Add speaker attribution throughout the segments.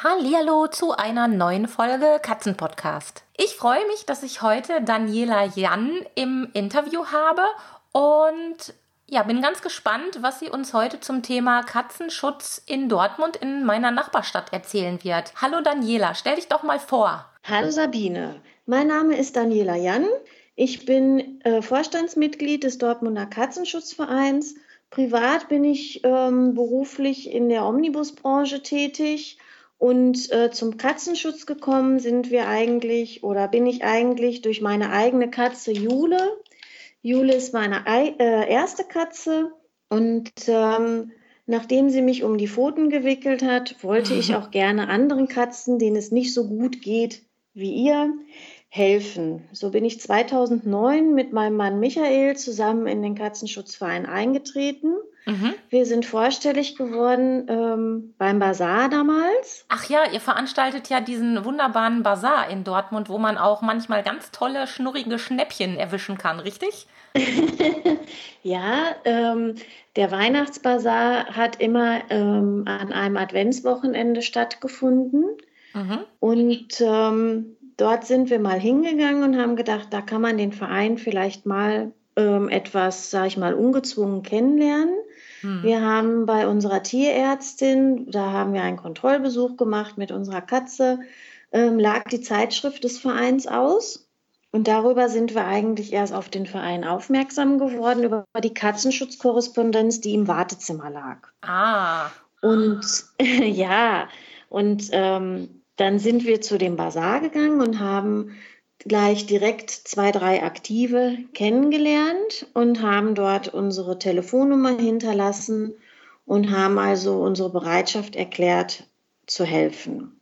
Speaker 1: Hallihallo zu einer neuen Folge Katzenpodcast. Ich freue mich, dass ich heute Daniela Jan im Interview habe und ja, bin ganz gespannt, was sie uns heute zum Thema Katzenschutz in Dortmund in meiner Nachbarstadt erzählen wird. Hallo Daniela, stell dich doch mal vor.
Speaker 2: Hallo Sabine, mein Name ist Daniela Jan. Ich bin äh, Vorstandsmitglied des Dortmunder Katzenschutzvereins. Privat bin ich ähm, beruflich in der Omnibusbranche tätig und äh, zum Katzenschutz gekommen sind wir eigentlich oder bin ich eigentlich durch meine eigene Katze Jule. Jule ist meine äh, erste Katze und ähm, nachdem sie mich um die Pfoten gewickelt hat, wollte ich auch gerne anderen Katzen, denen es nicht so gut geht wie ihr, helfen. So bin ich 2009 mit meinem Mann Michael zusammen in den Katzenschutzverein eingetreten. Mhm. Wir sind vorstellig geworden ähm, beim Bazar damals.
Speaker 1: Ach ja, ihr veranstaltet ja diesen wunderbaren Bazar in Dortmund, wo man auch manchmal ganz tolle, schnurrige Schnäppchen erwischen kann, richtig?
Speaker 2: ja, ähm, der Weihnachtsbazar hat immer ähm, an einem Adventswochenende stattgefunden. Mhm. Und ähm, dort sind wir mal hingegangen und haben gedacht, da kann man den Verein vielleicht mal ähm, etwas, sage ich mal, ungezwungen kennenlernen. Hm. Wir haben bei unserer Tierärztin, da haben wir einen Kontrollbesuch gemacht mit unserer Katze, ähm, lag die Zeitschrift des Vereins aus. Und darüber sind wir eigentlich erst auf den Verein aufmerksam geworden, über die Katzenschutzkorrespondenz, die im Wartezimmer lag.
Speaker 1: Ah.
Speaker 2: Und ja, und ähm, dann sind wir zu dem Bazar gegangen und haben gleich direkt zwei, drei Aktive kennengelernt und haben dort unsere Telefonnummer hinterlassen und haben also unsere Bereitschaft erklärt zu helfen.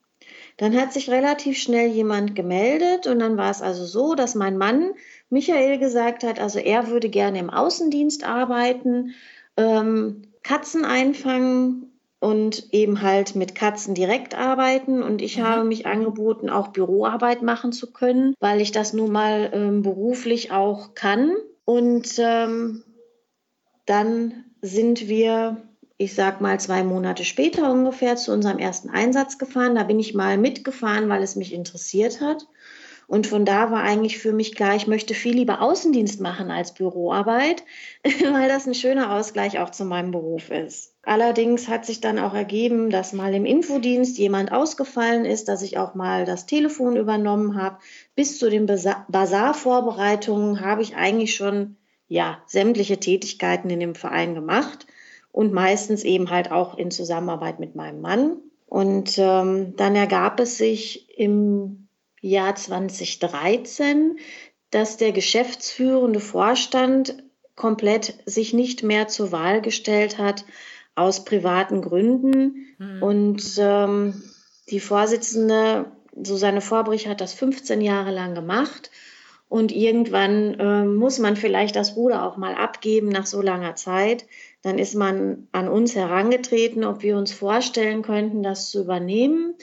Speaker 2: Dann hat sich relativ schnell jemand gemeldet und dann war es also so, dass mein Mann Michael gesagt hat, also er würde gerne im Außendienst arbeiten, ähm, Katzen einfangen und eben halt mit Katzen direkt arbeiten. Und ich mhm. habe mich angeboten, auch Büroarbeit machen zu können, weil ich das nun mal ähm, beruflich auch kann. Und ähm, dann sind wir, ich sag mal, zwei Monate später ungefähr zu unserem ersten Einsatz gefahren. Da bin ich mal mitgefahren, weil es mich interessiert hat. Und von da war eigentlich für mich klar, ich möchte viel lieber Außendienst machen als Büroarbeit, weil das ein schöner Ausgleich auch zu meinem Beruf ist. Allerdings hat sich dann auch ergeben, dass mal im Infodienst jemand ausgefallen ist, dass ich auch mal das Telefon übernommen habe. Bis zu den Basarvorbereitungen habe ich eigentlich schon ja sämtliche Tätigkeiten in dem Verein gemacht und meistens eben halt auch in Zusammenarbeit mit meinem Mann. Und ähm, dann ergab es sich im Jahr 2013, dass der geschäftsführende Vorstand komplett sich nicht mehr zur Wahl gestellt hat aus privaten Gründen. Mhm. Und ähm, die Vorsitzende Susanne Vorbrich hat das 15 Jahre lang gemacht. Und irgendwann äh, muss man vielleicht das Ruder auch mal abgeben nach so langer Zeit. Dann ist man an uns herangetreten, ob wir uns vorstellen könnten, das zu übernehmen.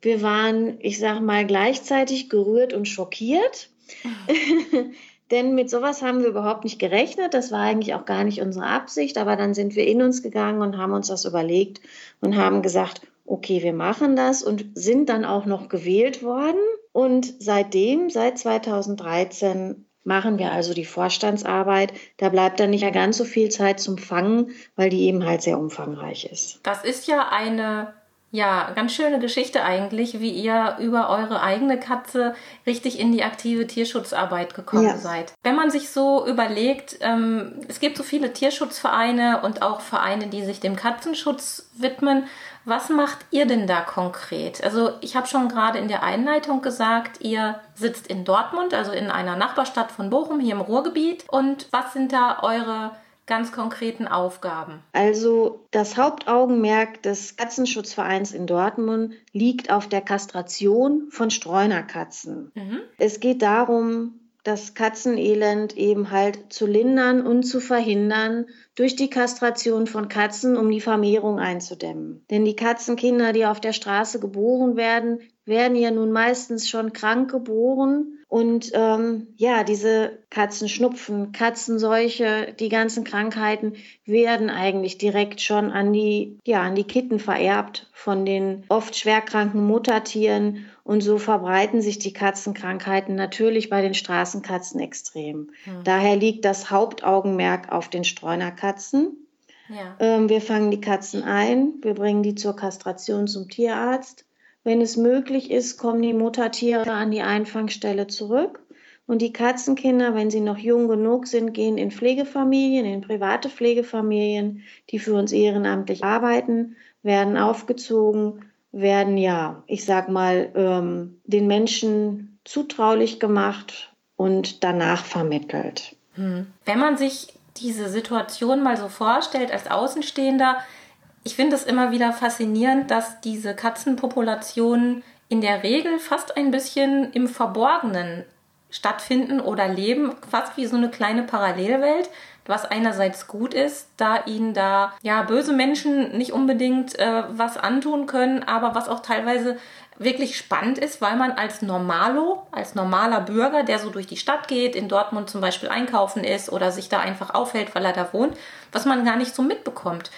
Speaker 2: Wir waren, ich sage mal, gleichzeitig gerührt und schockiert. Denn mit sowas haben wir überhaupt nicht gerechnet. Das war eigentlich auch gar nicht unsere Absicht. Aber dann sind wir in uns gegangen und haben uns das überlegt und haben gesagt, okay, wir machen das und sind dann auch noch gewählt worden. Und seitdem, seit 2013, machen wir also die Vorstandsarbeit. Da bleibt dann nicht mehr ganz so viel Zeit zum Fangen, weil die eben halt sehr umfangreich ist.
Speaker 1: Das ist ja eine ja, ganz schöne Geschichte eigentlich, wie ihr über eure eigene Katze richtig in die aktive Tierschutzarbeit gekommen ja. seid. Wenn man sich so überlegt, ähm, es gibt so viele Tierschutzvereine und auch Vereine, die sich dem Katzenschutz widmen. Was macht ihr denn da konkret? Also ich habe schon gerade in der Einleitung gesagt, ihr sitzt in Dortmund, also in einer Nachbarstadt von Bochum hier im Ruhrgebiet. Und was sind da eure ganz konkreten Aufgaben?
Speaker 2: Also das Hauptaugenmerk des Katzenschutzvereins in Dortmund liegt auf der Kastration von Streunerkatzen. Mhm. Es geht darum, das Katzenelend eben halt zu lindern und zu verhindern durch die Kastration von Katzen, um die Vermehrung einzudämmen. Denn die Katzenkinder, die auf der Straße geboren werden, werden ja nun meistens schon krank geboren. Und ähm, ja, diese Katzenschnupfen, Katzenseuche, die ganzen Krankheiten werden eigentlich direkt schon an die, ja, an die Kitten vererbt von den oft schwerkranken Muttertieren. Und so verbreiten sich die Katzenkrankheiten natürlich bei den Straßenkatzen extrem. Hm. Daher liegt das Hauptaugenmerk auf den Streunerkatzen. Ja. Ähm, wir fangen die Katzen ein, wir bringen die zur Kastration zum Tierarzt wenn es möglich ist, kommen die Muttertiere an die Einfangstelle zurück. Und die Katzenkinder, wenn sie noch jung genug sind, gehen in Pflegefamilien, in private Pflegefamilien, die für uns ehrenamtlich arbeiten, werden aufgezogen, werden ja, ich sag mal, ähm, den Menschen zutraulich gemacht und danach vermittelt.
Speaker 1: Hm. Wenn man sich diese Situation mal so vorstellt als Außenstehender, ich finde es immer wieder faszinierend, dass diese Katzenpopulationen in der Regel fast ein bisschen im Verborgenen stattfinden oder leben, fast wie so eine kleine Parallelwelt, was einerseits gut ist, da ihnen da ja böse Menschen nicht unbedingt äh, was antun können, aber was auch teilweise wirklich spannend ist, weil man als Normalo, als normaler Bürger, der so durch die Stadt geht, in Dortmund zum Beispiel einkaufen ist oder sich da einfach aufhält, weil er da wohnt, was man gar nicht so mitbekommt.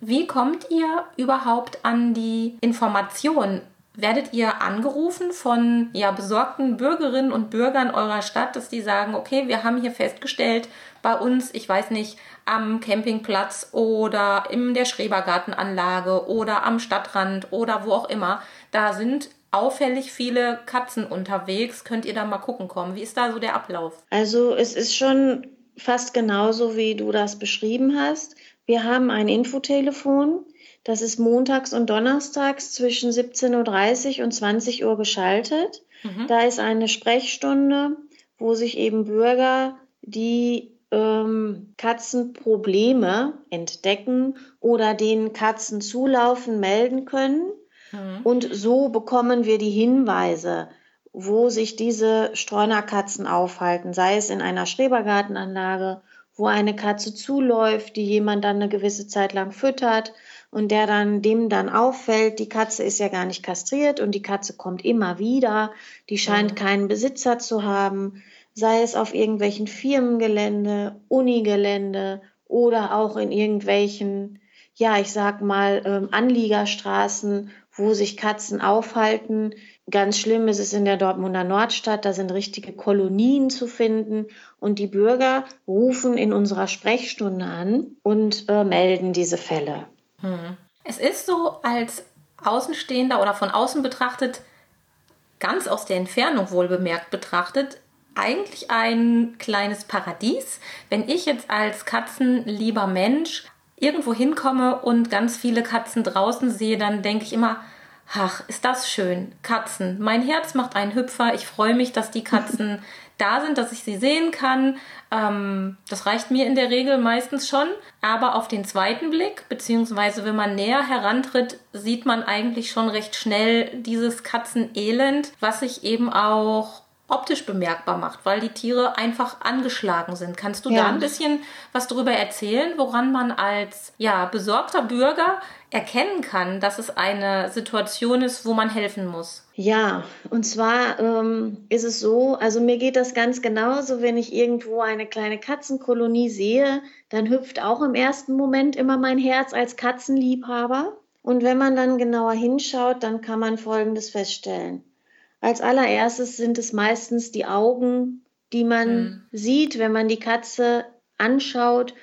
Speaker 1: Wie kommt ihr überhaupt an die Information? Werdet ihr angerufen von ja, besorgten Bürgerinnen und Bürgern eurer Stadt, dass die sagen, okay, wir haben hier festgestellt, bei uns, ich weiß nicht, am Campingplatz oder in der Schrebergartenanlage oder am Stadtrand oder wo auch immer, da sind auffällig viele Katzen unterwegs. Könnt ihr da mal gucken kommen? Wie ist da so der Ablauf?
Speaker 2: Also es ist schon fast genauso, wie du das beschrieben hast. Wir haben ein Infotelefon. Das ist montags und donnerstags zwischen 17.30 Uhr und 20 Uhr geschaltet. Mhm. Da ist eine Sprechstunde, wo sich eben Bürger, die ähm, Katzenprobleme entdecken oder denen Katzen zulaufen, melden können. Mhm. Und so bekommen wir die Hinweise, wo sich diese Streunerkatzen aufhalten, sei es in einer Schrebergartenanlage wo eine Katze zuläuft, die jemand dann eine gewisse Zeit lang füttert und der dann dem dann auffällt, die Katze ist ja gar nicht kastriert und die Katze kommt immer wieder, die scheint keinen Besitzer zu haben, sei es auf irgendwelchen Firmengelände, Unigelände oder auch in irgendwelchen, ja, ich sag mal, ähm, Anliegerstraßen, wo sich Katzen aufhalten, Ganz schlimm ist es in der Dortmunder Nordstadt, da sind richtige Kolonien zu finden und die Bürger rufen in unserer Sprechstunde an und äh, melden diese Fälle.
Speaker 1: Hm. Es ist so als Außenstehender oder von außen betrachtet, ganz aus der Entfernung wohl bemerkt betrachtet, eigentlich ein kleines Paradies. Wenn ich jetzt als katzenlieber Mensch irgendwo hinkomme und ganz viele Katzen draußen sehe, dann denke ich immer, Ach, ist das schön. Katzen. Mein Herz macht einen Hüpfer. Ich freue mich, dass die Katzen da sind, dass ich sie sehen kann. Ähm, das reicht mir in der Regel meistens schon. Aber auf den zweiten Blick, beziehungsweise wenn man näher herantritt, sieht man eigentlich schon recht schnell dieses Katzenelend, was sich eben auch optisch bemerkbar macht, weil die Tiere einfach angeschlagen sind. Kannst du ja. da ein bisschen was darüber erzählen, woran man als ja, besorgter Bürger erkennen kann, dass es eine Situation ist, wo man helfen muss?
Speaker 2: Ja, und zwar ähm, ist es so, also mir geht das ganz genauso, wenn ich irgendwo eine kleine Katzenkolonie sehe, dann hüpft auch im ersten Moment immer mein Herz als Katzenliebhaber. Und wenn man dann genauer hinschaut, dann kann man Folgendes feststellen. Als allererstes sind es meistens die Augen, die man mhm. sieht, wenn man die Katze anschaut.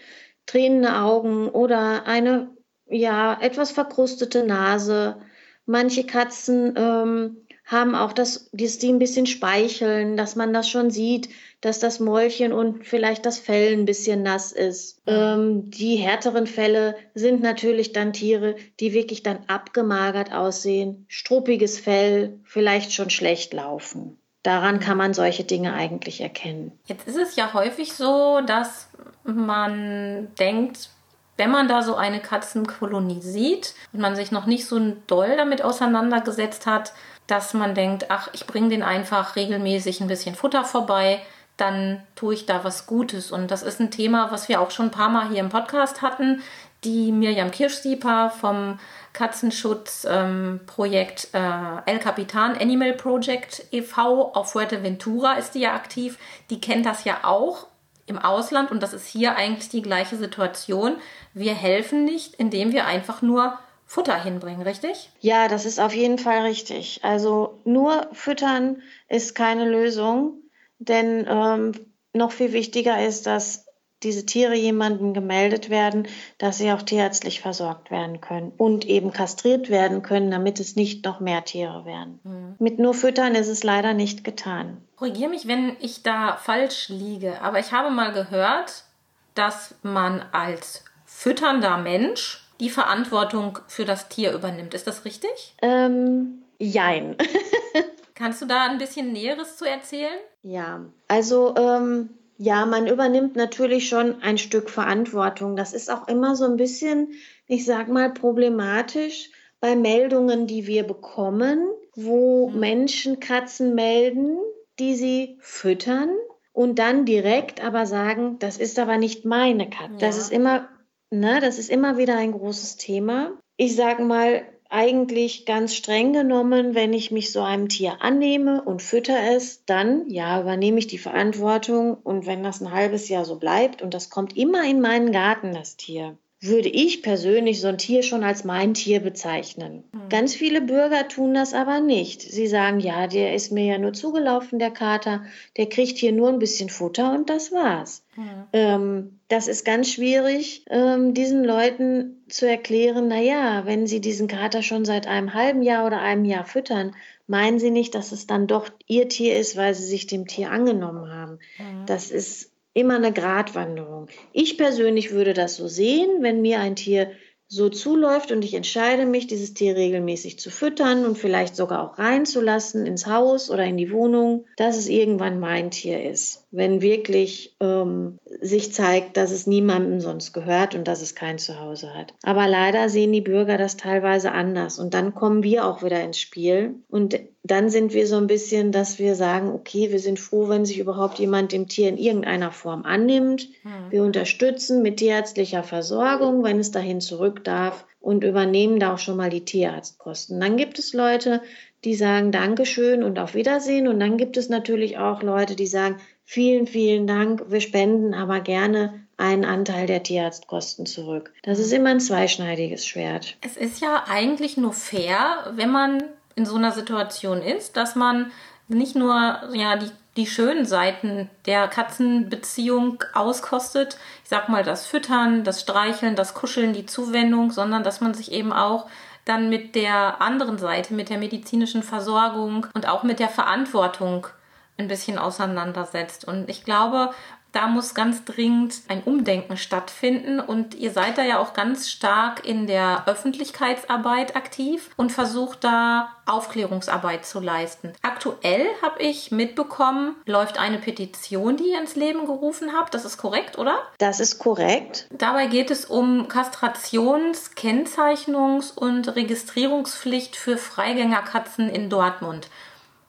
Speaker 2: Tränende Augen oder eine ja etwas verkrustete Nase. Manche Katzen ähm, haben auch das, dass die ein bisschen speicheln, dass man das schon sieht, dass das Mäulchen und vielleicht das Fell ein bisschen nass ist. Ähm, die härteren Fälle sind natürlich dann Tiere, die wirklich dann abgemagert aussehen, struppiges Fell, vielleicht schon schlecht laufen. Daran kann man solche Dinge eigentlich erkennen.
Speaker 1: Jetzt ist es ja häufig so, dass man denkt, wenn man da so eine Katzenkolonie sieht und man sich noch nicht so doll damit auseinandergesetzt hat, dass man denkt, ach, ich bringe den einfach regelmäßig ein bisschen Futter vorbei, dann tue ich da was Gutes. Und das ist ein Thema, was wir auch schon ein paar Mal hier im Podcast hatten. Die Mirjam Kirschsieper vom Katzenschutzprojekt ähm, äh, El Capitan Animal Project e.V. auf Fuerteventura ist die ja aktiv. Die kennt das ja auch im Ausland und das ist hier eigentlich die gleiche Situation. Wir helfen nicht, indem wir einfach nur Futter hinbringen, richtig?
Speaker 2: Ja, das ist auf jeden Fall richtig. Also nur füttern ist keine Lösung, denn ähm, noch viel wichtiger ist, dass diese Tiere jemandem gemeldet werden, dass sie auch tierärztlich versorgt werden können und eben kastriert werden können, damit es nicht noch mehr Tiere werden. Mhm. Mit nur Füttern ist es leider nicht getan.
Speaker 1: Korrigiere mich, wenn ich da falsch liege, aber ich habe mal gehört, dass man als fütternder Mensch die Verantwortung für das Tier übernimmt. Ist das richtig?
Speaker 2: Ähm, jein.
Speaker 1: Kannst du da ein bisschen Näheres zu erzählen?
Speaker 2: Ja, also ähm, ja, man übernimmt natürlich schon ein Stück Verantwortung. Das ist auch immer so ein bisschen, ich sag mal, problematisch bei Meldungen, die wir bekommen, wo mhm. Menschen Katzen melden, die sie füttern und dann direkt aber sagen, das ist aber nicht meine Katze. Ja. Das ist immer Ne, das ist immer wieder ein großes Thema. Ich sage mal, eigentlich ganz streng genommen, wenn ich mich so einem Tier annehme und fütter es, dann ja, übernehme ich die Verantwortung und wenn das ein halbes Jahr so bleibt und das kommt immer in meinen Garten, das Tier, würde ich persönlich so ein Tier schon als mein Tier bezeichnen. Mhm. Ganz viele Bürger tun das aber nicht. Sie sagen, ja, der ist mir ja nur zugelaufen, der Kater, der kriegt hier nur ein bisschen Futter und das war's. Mhm. Ähm, das ist ganz schwierig, ähm, diesen Leuten zu erklären, na ja, wenn sie diesen Kater schon seit einem halben Jahr oder einem Jahr füttern, meinen sie nicht, dass es dann doch ihr Tier ist, weil sie sich dem Tier angenommen haben. Mhm. Das ist immer eine Gratwanderung. Ich persönlich würde das so sehen, wenn mir ein Tier so zuläuft und ich entscheide mich, dieses Tier regelmäßig zu füttern und vielleicht sogar auch reinzulassen ins Haus oder in die Wohnung, dass es irgendwann mein Tier ist. Wenn wirklich ähm, sich zeigt, dass es niemandem sonst gehört und dass es kein Zuhause hat. Aber leider sehen die Bürger das teilweise anders und dann kommen wir auch wieder ins Spiel und dann sind wir so ein bisschen, dass wir sagen, okay, wir sind froh, wenn sich überhaupt jemand dem Tier in irgendeiner Form annimmt. Mhm. Wir unterstützen mit tierärztlicher Versorgung, wenn es dahin zurück darf und übernehmen da auch schon mal die Tierarztkosten. Dann gibt es Leute, die sagen Dankeschön und auf Wiedersehen. Und dann gibt es natürlich auch Leute, die sagen, vielen, vielen Dank, wir spenden aber gerne einen Anteil der Tierarztkosten zurück. Das ist immer ein zweischneidiges Schwert.
Speaker 1: Es ist ja eigentlich nur fair, wenn man in so einer Situation ist, dass man nicht nur ja die, die schönen Seiten der Katzenbeziehung auskostet, ich sag mal das Füttern, das Streicheln, das Kuscheln, die Zuwendung, sondern dass man sich eben auch dann mit der anderen Seite, mit der medizinischen Versorgung und auch mit der Verantwortung ein bisschen auseinandersetzt. Und ich glaube, da muss ganz dringend ein Umdenken stattfinden und ihr seid da ja auch ganz stark in der Öffentlichkeitsarbeit aktiv und versucht da Aufklärungsarbeit zu leisten. Aktuell habe ich mitbekommen, läuft eine Petition, die ihr ins Leben gerufen habt. Das ist korrekt, oder?
Speaker 2: Das ist korrekt.
Speaker 1: Dabei geht es um Kastrations-, Kennzeichnungs- und Registrierungspflicht für Freigängerkatzen in Dortmund.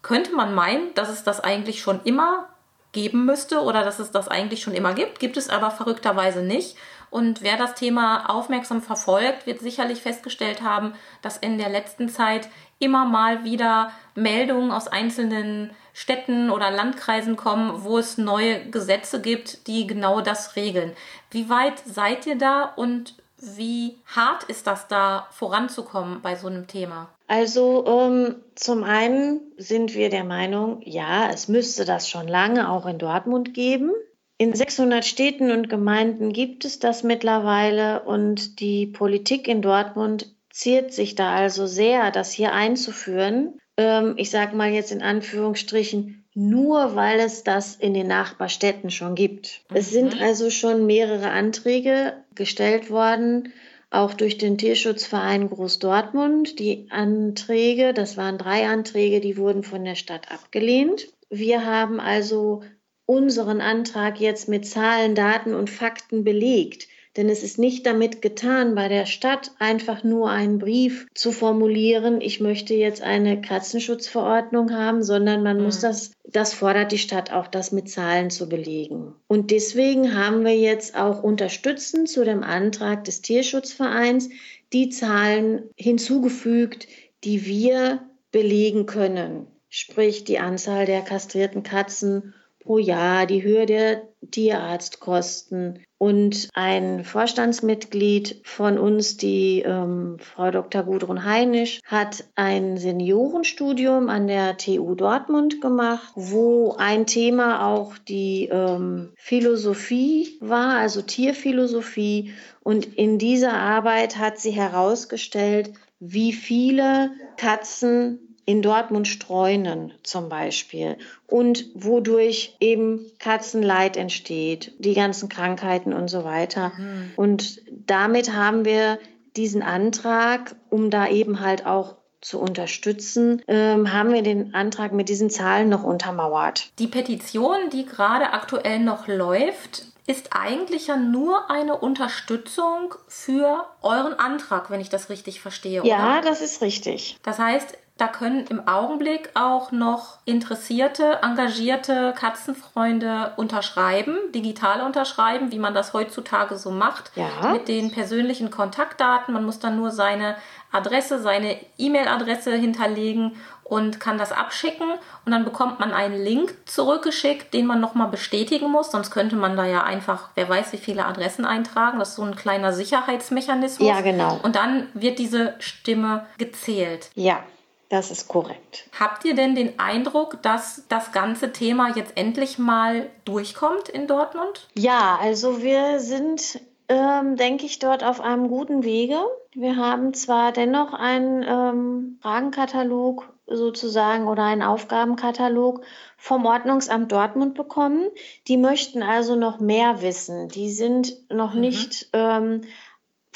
Speaker 1: Könnte man meinen, dass es das eigentlich schon immer geben müsste oder dass es das eigentlich schon immer gibt, gibt es aber verrückterweise nicht. Und wer das Thema aufmerksam verfolgt, wird sicherlich festgestellt haben, dass in der letzten Zeit immer mal wieder Meldungen aus einzelnen Städten oder Landkreisen kommen, wo es neue Gesetze gibt, die genau das regeln. Wie weit seid ihr da und wie hart ist das da voranzukommen bei so einem Thema?
Speaker 2: Also ähm, zum einen sind wir der Meinung, ja, es müsste das schon lange auch in Dortmund geben. In 600 Städten und Gemeinden gibt es das mittlerweile und die Politik in Dortmund ziert sich da also sehr, das hier einzuführen. Ähm, ich sage mal jetzt in Anführungsstrichen, nur weil es das in den Nachbarstädten schon gibt. Mhm. Es sind mhm. also schon mehrere Anträge gestellt worden auch durch den Tierschutzverein Groß-Dortmund. Die Anträge, das waren drei Anträge, die wurden von der Stadt abgelehnt. Wir haben also unseren Antrag jetzt mit Zahlen, Daten und Fakten belegt. Denn es ist nicht damit getan, bei der Stadt einfach nur einen Brief zu formulieren, ich möchte jetzt eine Katzenschutzverordnung haben, sondern man mhm. muss das, das fordert die Stadt auch, das mit Zahlen zu belegen. Und deswegen haben wir jetzt auch unterstützend zu dem Antrag des Tierschutzvereins die Zahlen hinzugefügt, die wir belegen können. Sprich die Anzahl der kastrierten Katzen pro Jahr, die Höhe der Tierarztkosten. Und ein Vorstandsmitglied von uns, die ähm, Frau Dr. Gudrun Heinisch, hat ein Seniorenstudium an der TU Dortmund gemacht, wo ein Thema auch die ähm, Philosophie war, also Tierphilosophie. Und in dieser Arbeit hat sie herausgestellt, wie viele Katzen in Dortmund streunen zum Beispiel und wodurch eben Katzenleid entsteht, die ganzen Krankheiten und so weiter. Mhm. Und damit haben wir diesen Antrag, um da eben halt auch zu unterstützen, ähm, haben wir den Antrag mit diesen Zahlen noch untermauert.
Speaker 1: Die Petition, die gerade aktuell noch läuft, ist eigentlich ja nur eine Unterstützung für euren Antrag, wenn ich das richtig verstehe.
Speaker 2: Ja, oder? das ist richtig.
Speaker 1: Das heißt, da können im Augenblick auch noch interessierte, engagierte Katzenfreunde unterschreiben, digital unterschreiben, wie man das heutzutage so macht, ja. mit den persönlichen Kontaktdaten. Man muss dann nur seine Adresse, seine E-Mail-Adresse hinterlegen und kann das abschicken und dann bekommt man einen Link zurückgeschickt, den man nochmal bestätigen muss, sonst könnte man da ja einfach, wer weiß, wie viele Adressen eintragen. Das ist so ein kleiner Sicherheitsmechanismus.
Speaker 2: Ja, genau.
Speaker 1: Und dann wird diese Stimme gezählt.
Speaker 2: Ja. Das ist korrekt.
Speaker 1: Habt ihr denn den Eindruck, dass das ganze Thema jetzt endlich mal durchkommt in Dortmund?
Speaker 2: Ja, also wir sind, ähm, denke ich, dort auf einem guten Wege. Wir haben zwar dennoch einen ähm, Fragenkatalog sozusagen oder einen Aufgabenkatalog vom Ordnungsamt Dortmund bekommen. Die möchten also noch mehr wissen. Die sind noch mhm. nicht ähm,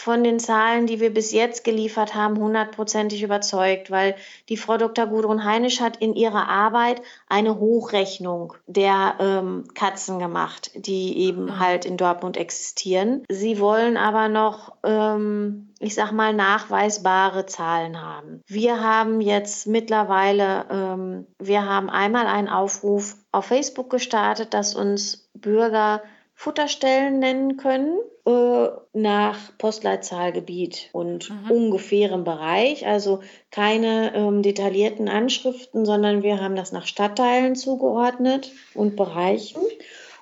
Speaker 2: von den Zahlen, die wir bis jetzt geliefert haben, hundertprozentig überzeugt, weil die Frau Dr. Gudrun Heinisch hat in ihrer Arbeit eine Hochrechnung der ähm, Katzen gemacht, die eben mhm. halt in Dortmund existieren. Sie wollen aber noch, ähm, ich sag mal, nachweisbare Zahlen haben. Wir haben jetzt mittlerweile, ähm, wir haben einmal einen Aufruf auf Facebook gestartet, dass uns Bürger Futterstellen nennen können äh, nach Postleitzahlgebiet und mhm. ungefährem Bereich. Also keine ähm, detaillierten Anschriften, sondern wir haben das nach Stadtteilen zugeordnet und Bereichen.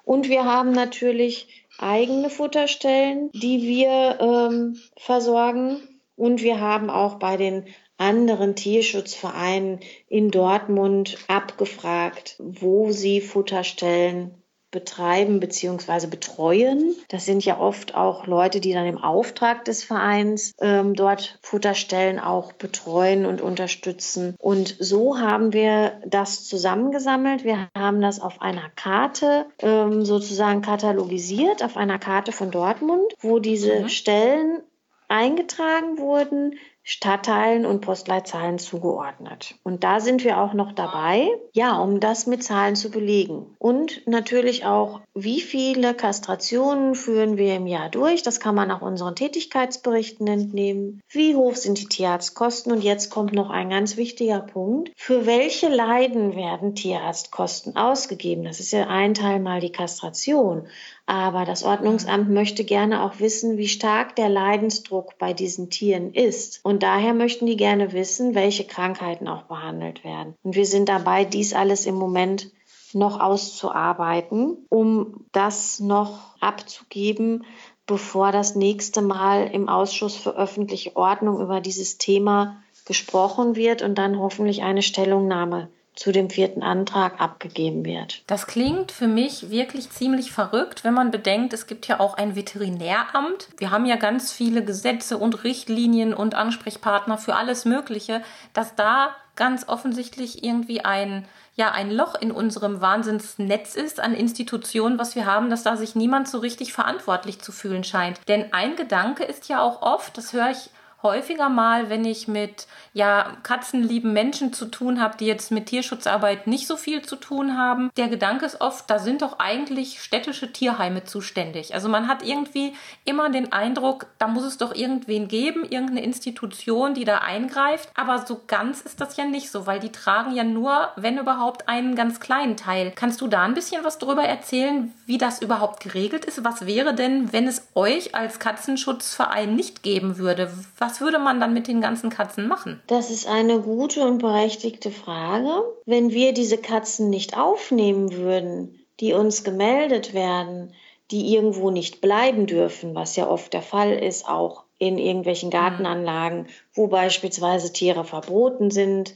Speaker 2: Und wir haben natürlich eigene Futterstellen, die wir ähm, versorgen. Und wir haben auch bei den anderen Tierschutzvereinen in Dortmund abgefragt, wo sie Futterstellen betreiben bzw. betreuen. Das sind ja oft auch Leute, die dann im Auftrag des Vereins ähm, dort Futterstellen auch betreuen und unterstützen. Und so haben wir das zusammengesammelt. Wir haben das auf einer Karte ähm, sozusagen katalogisiert, auf einer Karte von Dortmund, wo diese mhm. Stellen eingetragen wurden, Stadtteilen und Postleitzahlen zugeordnet. Und da sind wir auch noch dabei, ja, um das mit Zahlen zu belegen. Und natürlich auch, wie viele Kastrationen führen wir im Jahr durch. Das kann man auch unseren Tätigkeitsberichten entnehmen. Wie hoch sind die Tierarztkosten? Und jetzt kommt noch ein ganz wichtiger Punkt. Für welche Leiden werden Tierarztkosten ausgegeben? Das ist ja ein Teil mal die Kastration. Aber das Ordnungsamt möchte gerne auch wissen, wie stark der Leidensdruck bei diesen Tieren ist. Und daher möchten die gerne wissen, welche Krankheiten auch behandelt werden. Und wir sind dabei, dies alles im Moment noch auszuarbeiten, um das noch abzugeben, bevor das nächste Mal im Ausschuss für öffentliche Ordnung über dieses Thema gesprochen wird und dann hoffentlich eine Stellungnahme zu dem vierten Antrag abgegeben wird.
Speaker 1: Das klingt für mich wirklich ziemlich verrückt, wenn man bedenkt, es gibt ja auch ein Veterinäramt. Wir haben ja ganz viele Gesetze und Richtlinien und Ansprechpartner für alles Mögliche, dass da ganz offensichtlich irgendwie ein ja ein Loch in unserem Wahnsinnsnetz ist an Institutionen, was wir haben, dass da sich niemand so richtig verantwortlich zu fühlen scheint. Denn ein Gedanke ist ja auch oft, das höre ich häufiger mal, wenn ich mit ja, katzenlieben Menschen zu tun habe, die jetzt mit Tierschutzarbeit nicht so viel zu tun haben. Der Gedanke ist oft, da sind doch eigentlich städtische Tierheime zuständig. Also man hat irgendwie immer den Eindruck, da muss es doch irgendwen geben, irgendeine Institution, die da eingreift. Aber so ganz ist das ja nicht so, weil die tragen ja nur, wenn überhaupt, einen ganz kleinen Teil. Kannst du da ein bisschen was darüber erzählen, wie das überhaupt geregelt ist? Was wäre denn, wenn es euch als Katzenschutzverein nicht geben würde? Was würde man dann mit den ganzen Katzen machen?
Speaker 2: Das ist eine gute und berechtigte Frage. Wenn wir diese Katzen nicht aufnehmen würden, die uns gemeldet werden, die irgendwo nicht bleiben dürfen, was ja oft der Fall ist, auch in irgendwelchen Gartenanlagen, wo beispielsweise Tiere verboten sind,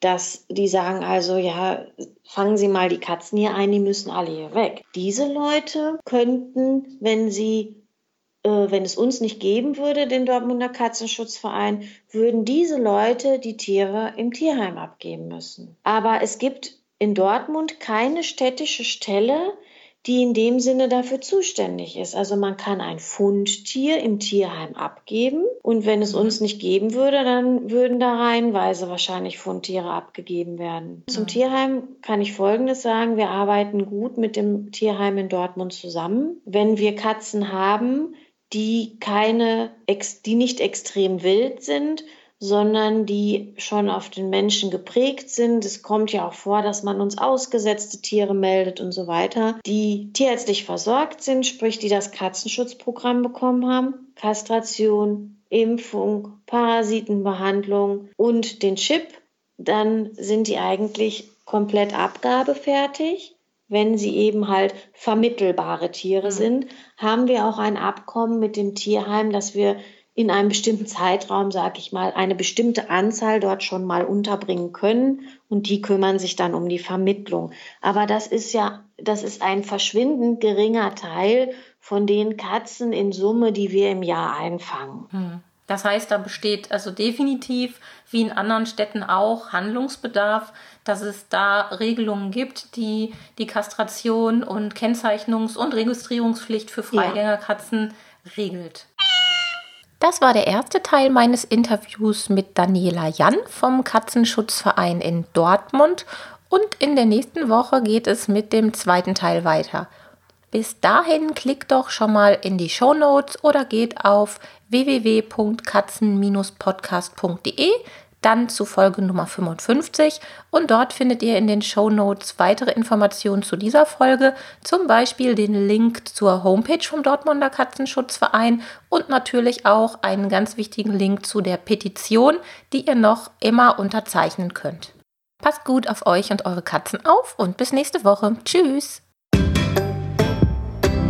Speaker 2: dass die sagen also, ja, fangen Sie mal die Katzen hier ein, die müssen alle hier weg. Diese Leute könnten, wenn sie wenn es uns nicht geben würde, den Dortmunder Katzenschutzverein, würden diese Leute die Tiere im Tierheim abgeben müssen. Aber es gibt in Dortmund keine städtische Stelle, die in dem Sinne dafür zuständig ist. Also man kann ein Fundtier im Tierheim abgeben und wenn es mhm. uns nicht geben würde, dann würden da reihenweise wahrscheinlich Fundtiere abgegeben werden. Zum mhm. Tierheim kann ich Folgendes sagen. Wir arbeiten gut mit dem Tierheim in Dortmund zusammen. Wenn wir Katzen haben, die keine, die nicht extrem wild sind, sondern die schon auf den Menschen geprägt sind. Es kommt ja auch vor, dass man uns ausgesetzte Tiere meldet und so weiter, die tierärztlich versorgt sind, sprich die das Katzenschutzprogramm bekommen haben, Kastration, Impfung, Parasitenbehandlung und den Chip, dann sind die eigentlich komplett abgabefertig wenn sie eben halt vermittelbare Tiere mhm. sind, haben wir auch ein Abkommen mit dem Tierheim, dass wir in einem bestimmten Zeitraum, sage ich mal, eine bestimmte Anzahl dort schon mal unterbringen können und die kümmern sich dann um die Vermittlung. Aber das ist ja, das ist ein verschwindend geringer Teil von den Katzen in Summe, die wir im Jahr einfangen.
Speaker 1: Hm. Das heißt, da besteht also definitiv, wie in anderen Städten auch, Handlungsbedarf, dass es da Regelungen gibt, die die Kastration und Kennzeichnungs- und Registrierungspflicht für Freigängerkatzen ja. regelt. Das war der erste Teil meines Interviews mit Daniela Jan vom Katzenschutzverein in Dortmund und in der nächsten Woche geht es mit dem zweiten Teil weiter. Bis dahin klickt doch schon mal in die Show Notes oder geht auf www.katzen-podcast.de, dann zu Folge Nummer 55 und dort findet ihr in den Show Notes weitere Informationen zu dieser Folge, zum Beispiel den Link zur Homepage vom Dortmunder Katzenschutzverein und natürlich auch einen ganz wichtigen Link zu der Petition, die ihr noch immer unterzeichnen könnt. Passt gut auf euch und eure Katzen auf und bis nächste Woche. Tschüss!